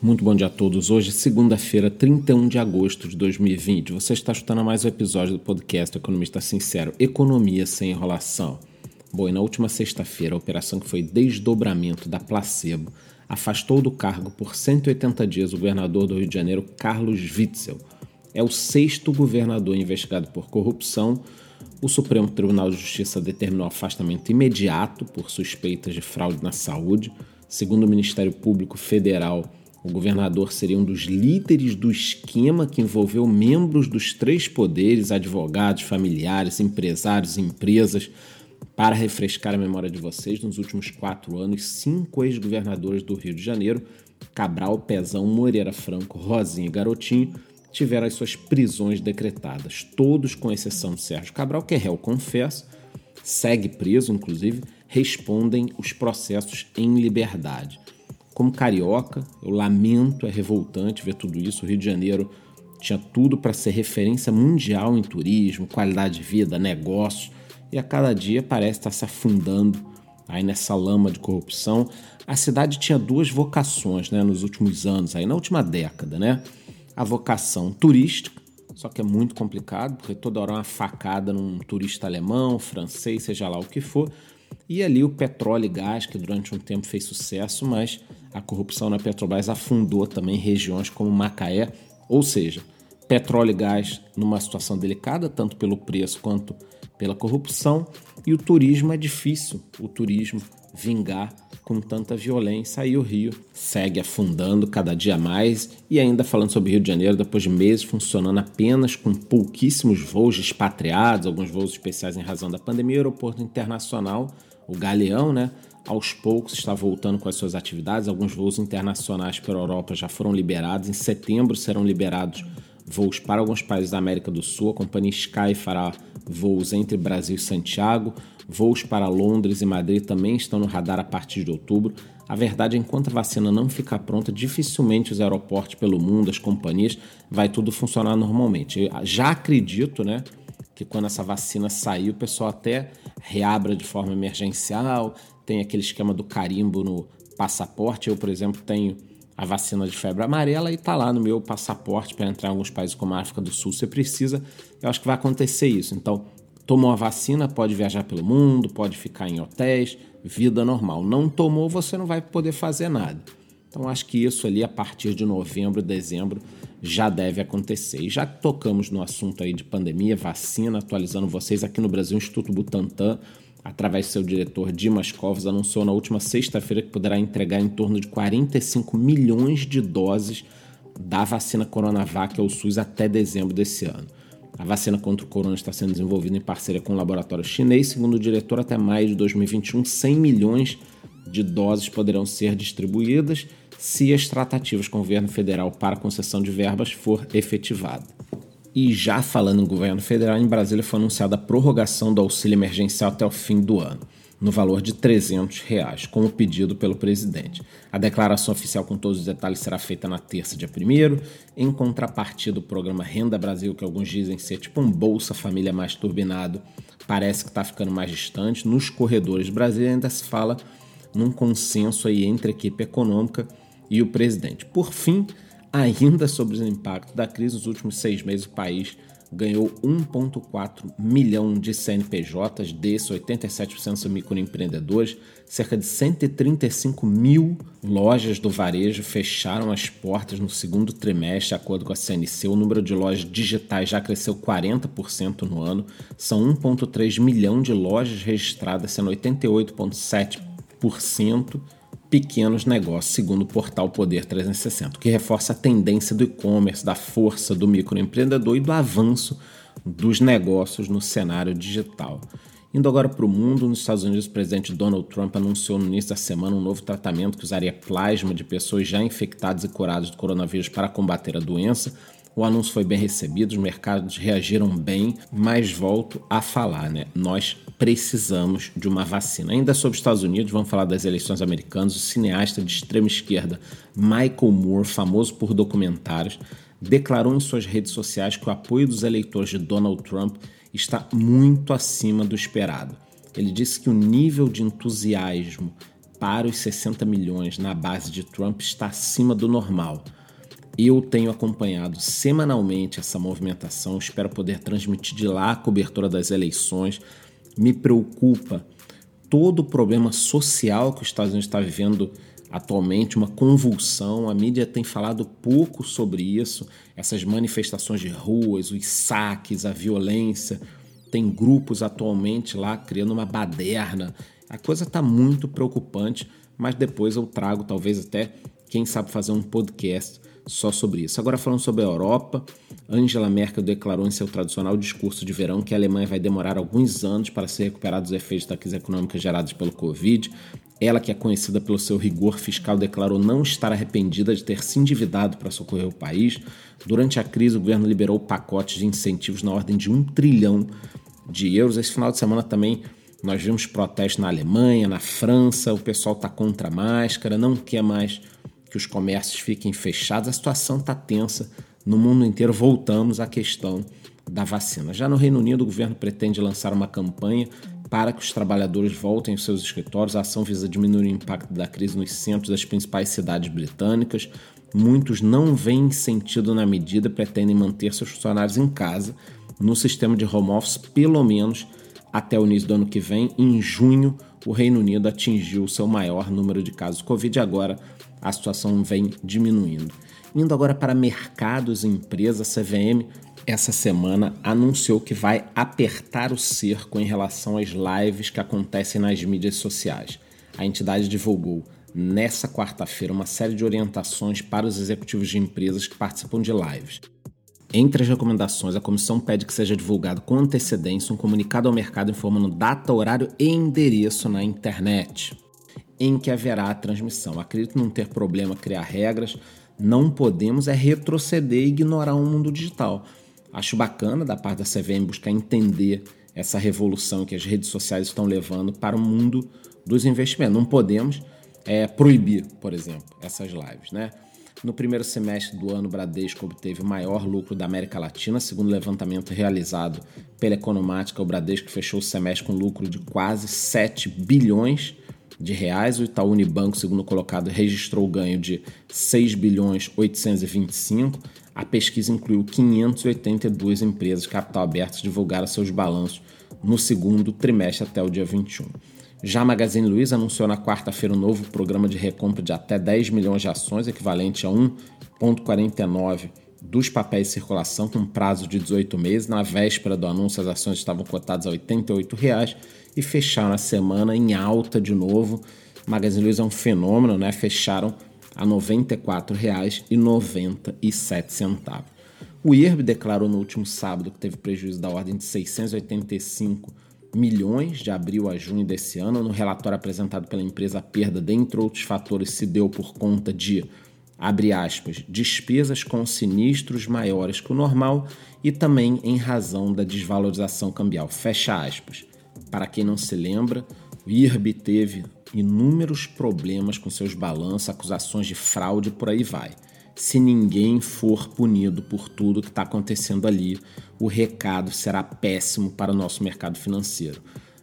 Muito bom dia a todos. Hoje, segunda-feira, 31 de agosto de 2020. Você está escutando mais um episódio do podcast Economista Sincero, Economia sem enrolação. Bom, e na última sexta-feira, a operação que foi desdobramento da placebo afastou do cargo por 180 dias o governador do Rio de Janeiro, Carlos Witzel. É o sexto governador investigado por corrupção. O Supremo Tribunal de Justiça determinou afastamento imediato por suspeitas de fraude na saúde. Segundo o Ministério Público Federal, o governador seria um dos líderes do esquema que envolveu membros dos três poderes, advogados, familiares, empresários, empresas. Para refrescar a memória de vocês, nos últimos quatro anos, cinco ex-governadores do Rio de Janeiro, Cabral, Pezão, Moreira Franco, Rosinha e Garotinho, tiveram as suas prisões decretadas, todos com exceção de Sérgio Cabral, que é réu confesso, segue preso, inclusive, respondem os processos em liberdade. Como carioca, eu lamento, é revoltante ver tudo isso. O Rio de Janeiro tinha tudo para ser referência mundial em turismo, qualidade de vida, negócios, e a cada dia parece estar se afundando aí nessa lama de corrupção. A cidade tinha duas vocações né, nos últimos anos, aí na última década, né? A vocação turística, só que é muito complicado, porque toda hora é uma facada num turista alemão, francês, seja lá o que for. E ali o petróleo e gás, que durante um tempo fez sucesso, mas a corrupção na Petrobras afundou também regiões como Macaé, ou seja, petróleo e gás numa situação delicada, tanto pelo preço quanto pela corrupção, e o turismo é difícil, o turismo vingar com tanta violência. Aí o Rio segue afundando cada dia mais e ainda falando sobre Rio de Janeiro, depois de meses funcionando apenas com pouquíssimos voos expatriados, alguns voos especiais em razão da pandemia, o aeroporto internacional, o Galeão, né, aos poucos está voltando com as suas atividades. Alguns voos internacionais para a Europa já foram liberados. Em setembro serão liberados voos para alguns países da América do Sul. A companhia Sky fará voos entre Brasil e Santiago. Voos para Londres e Madrid também estão no radar a partir de outubro. A verdade é que enquanto a vacina não ficar pronta, dificilmente os aeroportos pelo mundo, as companhias, vai tudo funcionar normalmente. Eu já acredito, né, que quando essa vacina sair, o pessoal até reabra de forma emergencial, tem aquele esquema do carimbo no passaporte. Eu, por exemplo, tenho a vacina de febre amarela e está lá no meu passaporte para entrar em alguns países como a África do Sul. Você precisa, eu acho que vai acontecer isso. Então, tomou a vacina, pode viajar pelo mundo, pode ficar em hotéis, vida normal. Não tomou, você não vai poder fazer nada. Então, acho que isso ali, a partir de novembro, dezembro, já deve acontecer. E já que tocamos no assunto aí de pandemia, vacina, atualizando vocês aqui no Brasil, Instituto Butantan através de seu diretor Dimas Covas, anunciou na última sexta-feira que poderá entregar em torno de 45 milhões de doses da vacina Coronavac ao SUS até dezembro desse ano. A vacina contra o corona está sendo desenvolvida em parceria com o laboratório chinês. Segundo o diretor, até maio de 2021, 100 milhões de doses poderão ser distribuídas se as tratativas com o governo federal para concessão de verbas for efetivada. E já falando em governo federal, em Brasília foi anunciada a prorrogação do auxílio emergencial até o fim do ano, no valor de 300 reais, como pedido pelo presidente. A declaração oficial com todos os detalhes será feita na terça, dia 1 em contrapartida, o programa Renda Brasil, que alguns dizem ser tipo um Bolsa Família mais turbinado, parece que está ficando mais distante. Nos corredores de Brasília ainda se fala num consenso aí entre a equipe econômica e o presidente. Por fim, Ainda sobre os impactos da crise, nos últimos seis meses o país ganhou 1,4 milhão de CNPJs, desses 87% são microempreendedores, cerca de 135 mil lojas do varejo fecharam as portas no segundo trimestre, de acordo com a CNC. O número de lojas digitais já cresceu 40% no ano, são 1,3 milhão de lojas registradas, sendo 88,7% pequenos negócios, segundo o portal Poder 360, que reforça a tendência do e-commerce, da força do microempreendedor e do avanço dos negócios no cenário digital. Indo agora para o mundo, nos Estados Unidos, o presidente Donald Trump anunciou no início da semana um novo tratamento que usaria plasma de pessoas já infectadas e curadas do coronavírus para combater a doença. O anúncio foi bem recebido, os mercados reagiram bem, mas volto a falar, né? Nós precisamos de uma vacina. Ainda sobre os Estados Unidos, vamos falar das eleições americanas. O cineasta de extrema esquerda Michael Moore, famoso por documentários, declarou em suas redes sociais que o apoio dos eleitores de Donald Trump está muito acima do esperado. Ele disse que o nível de entusiasmo para os 60 milhões na base de Trump está acima do normal. Eu tenho acompanhado semanalmente essa movimentação, espero poder transmitir de lá a cobertura das eleições. Me preocupa todo o problema social que os Estados Unidos está vivendo atualmente, uma convulsão. A mídia tem falado pouco sobre isso, essas manifestações de ruas, os saques, a violência. Tem grupos atualmente lá criando uma baderna. A coisa está muito preocupante, mas depois eu trago, talvez até, quem sabe, fazer um podcast só sobre isso. Agora, falando sobre a Europa, Angela Merkel declarou em seu tradicional discurso de verão que a Alemanha vai demorar alguns anos para se recuperar dos efeitos da crise econômica gerados pelo Covid. Ela, que é conhecida pelo seu rigor fiscal, declarou não estar arrependida de ter se endividado para socorrer o país. Durante a crise, o governo liberou pacotes de incentivos na ordem de um trilhão de euros. Esse final de semana também nós vimos protestos na Alemanha, na França, o pessoal está contra a máscara, não quer mais que os comércios fiquem fechados, a situação está tensa no mundo inteiro. Voltamos à questão da vacina. Já no Reino Unido, o governo pretende lançar uma campanha para que os trabalhadores voltem aos seus escritórios. A ação visa diminuir o impacto da crise nos centros das principais cidades britânicas. Muitos não veem sentido na medida, pretendem manter seus funcionários em casa no sistema de home office, pelo menos até o início do ano que vem. Em junho, o Reino Unido atingiu o seu maior número de casos Covid. Agora, a situação vem diminuindo. Indo agora para mercados e empresas, a CVM essa semana anunciou que vai apertar o cerco em relação às lives que acontecem nas mídias sociais. A entidade divulgou nessa quarta-feira uma série de orientações para os executivos de empresas que participam de lives. Entre as recomendações, a comissão pede que seja divulgado com antecedência um comunicado ao mercado informando data, horário e endereço na internet em que haverá a transmissão. Acredito não ter problema criar regras, não podemos é retroceder e ignorar o mundo digital. Acho bacana da parte da CVM buscar entender essa revolução que as redes sociais estão levando para o mundo dos investimentos. Não podemos é, proibir, por exemplo, essas lives, né? No primeiro semestre do ano, o Bradesco obteve o maior lucro da América Latina, segundo o levantamento realizado pela Economática. O Bradesco fechou o semestre com lucro de quase 7 bilhões de reais. O Itaú Unibanco, segundo colocado, registrou ganho de 6 bilhões 825. A pesquisa incluiu 582 empresas capital aberto que divulgaram seus balanços no segundo trimestre até o dia 21. Já a Magazine Luiza anunciou na quarta-feira um novo programa de recompra de até 10 milhões de ações, equivalente a 1,49 dos papéis de circulação, com prazo de 18 meses. Na véspera do anúncio, as ações estavam cotadas a 88 reais e fecharam a semana em alta de novo. Magazine Luiza é um fenômeno, né? Fecharam a R$ 94,97. O IRB declarou no último sábado que teve prejuízo da ordem de 685 milhões de abril a junho desse ano. No relatório apresentado pela empresa, a perda, dentre outros fatores, se deu por conta de, abre aspas, despesas com sinistros maiores que o normal e também em razão da desvalorização cambial, fecha aspas. Para quem não se lembra, o IRB teve inúmeros problemas com seus balanços, acusações de fraude e por aí vai. Se ninguém for punido por tudo que está acontecendo ali, o recado será péssimo para o nosso mercado financeiro.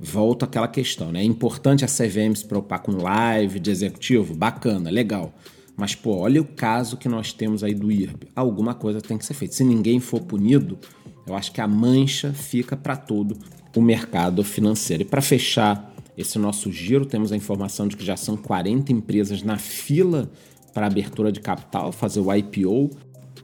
Volto àquela questão, né? É importante a CVM se preocupar com live de executivo? Bacana, legal. Mas, pô, olha o caso que nós temos aí do IRB. Alguma coisa tem que ser feita. Se ninguém for punido, eu acho que a mancha fica para todo o mercado financeiro. E para fechar esse nosso giro, temos a informação de que já são 40 empresas na fila para abertura de capital, fazer o IPO,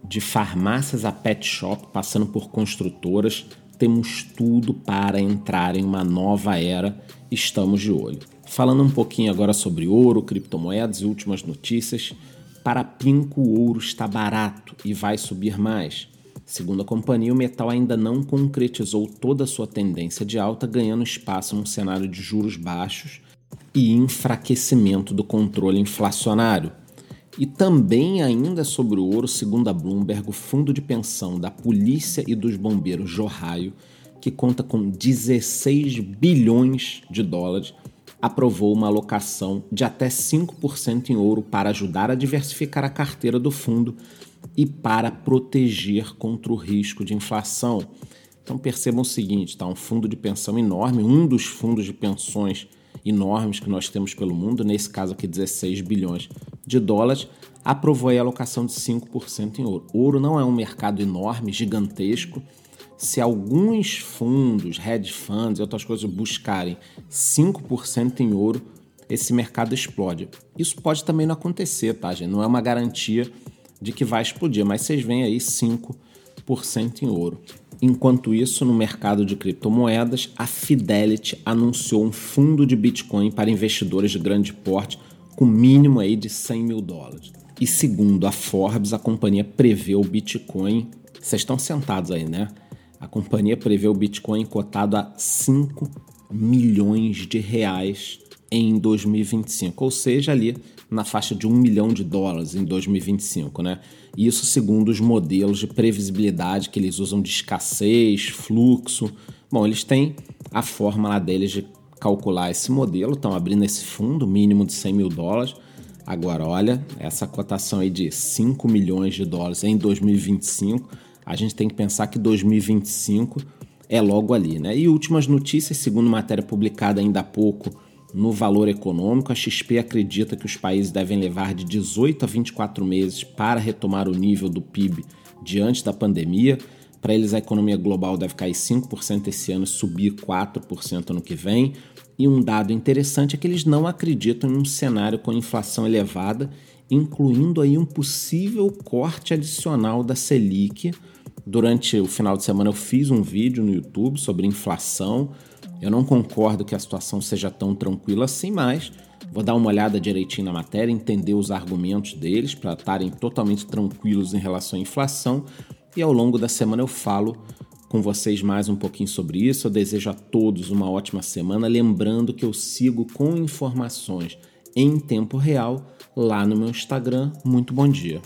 de farmácias a pet shop, passando por construtoras. Temos tudo para entrar em uma nova era, estamos de olho. Falando um pouquinho agora sobre ouro, criptomoedas e últimas notícias. Para Pinco, o ouro está barato e vai subir mais. Segundo a companhia, o metal ainda não concretizou toda a sua tendência de alta, ganhando espaço num cenário de juros baixos e enfraquecimento do controle inflacionário. E também ainda sobre o ouro, segundo a Bloomberg, o fundo de pensão da Polícia e dos Bombeiros Jorraio, que conta com 16 bilhões de dólares, aprovou uma alocação de até 5% em ouro para ajudar a diversificar a carteira do fundo e para proteger contra o risco de inflação. Então percebam o seguinte, tá? Um fundo de pensão enorme, um dos fundos de pensões enormes que nós temos pelo mundo, nesse caso aqui 16 bilhões de dólares, aprovou a alocação de 5% em ouro. Ouro não é um mercado enorme, gigantesco. Se alguns fundos, hedge funds e outras coisas buscarem 5% em ouro, esse mercado explode. Isso pode também não acontecer, tá, gente? Não é uma garantia de que vai explodir, mas vocês veem aí 5% em ouro. Enquanto isso, no mercado de criptomoedas, a Fidelity anunciou um fundo de Bitcoin para investidores de grande porte com mínimo aí de 100 mil dólares. E segundo a Forbes, a companhia prevê o Bitcoin. Vocês estão sentados aí, né? A companhia prevê o Bitcoin cotado a 5 milhões de reais em 2025, ou seja, ali na faixa de um milhão de dólares em 2025, né? Isso segundo os modelos de previsibilidade que eles usam de escassez, fluxo. Bom, eles têm a forma lá deles de calcular esse modelo, estão abrindo esse fundo mínimo de 100 mil dólares. Agora, olha, essa cotação aí de 5 milhões de dólares em 2025, a gente tem que pensar que 2025 é logo ali, né? E últimas notícias, segundo matéria publicada ainda há pouco no Valor Econômico, a XP acredita que os países devem levar de 18 a 24 meses para retomar o nível do PIB diante da pandemia. Para eles, a economia global deve cair 5% esse ano e subir 4% ano que vem. E um dado interessante é que eles não acreditam em um cenário com inflação elevada, incluindo aí um possível corte adicional da Selic. Durante o final de semana eu fiz um vídeo no YouTube sobre inflação. Eu não concordo que a situação seja tão tranquila assim, mas vou dar uma olhada direitinho na matéria, entender os argumentos deles para estarem totalmente tranquilos em relação à inflação e ao longo da semana eu falo com vocês mais um pouquinho sobre isso. Eu desejo a todos uma ótima semana, lembrando que eu sigo com informações em tempo real lá no meu Instagram. Muito bom dia.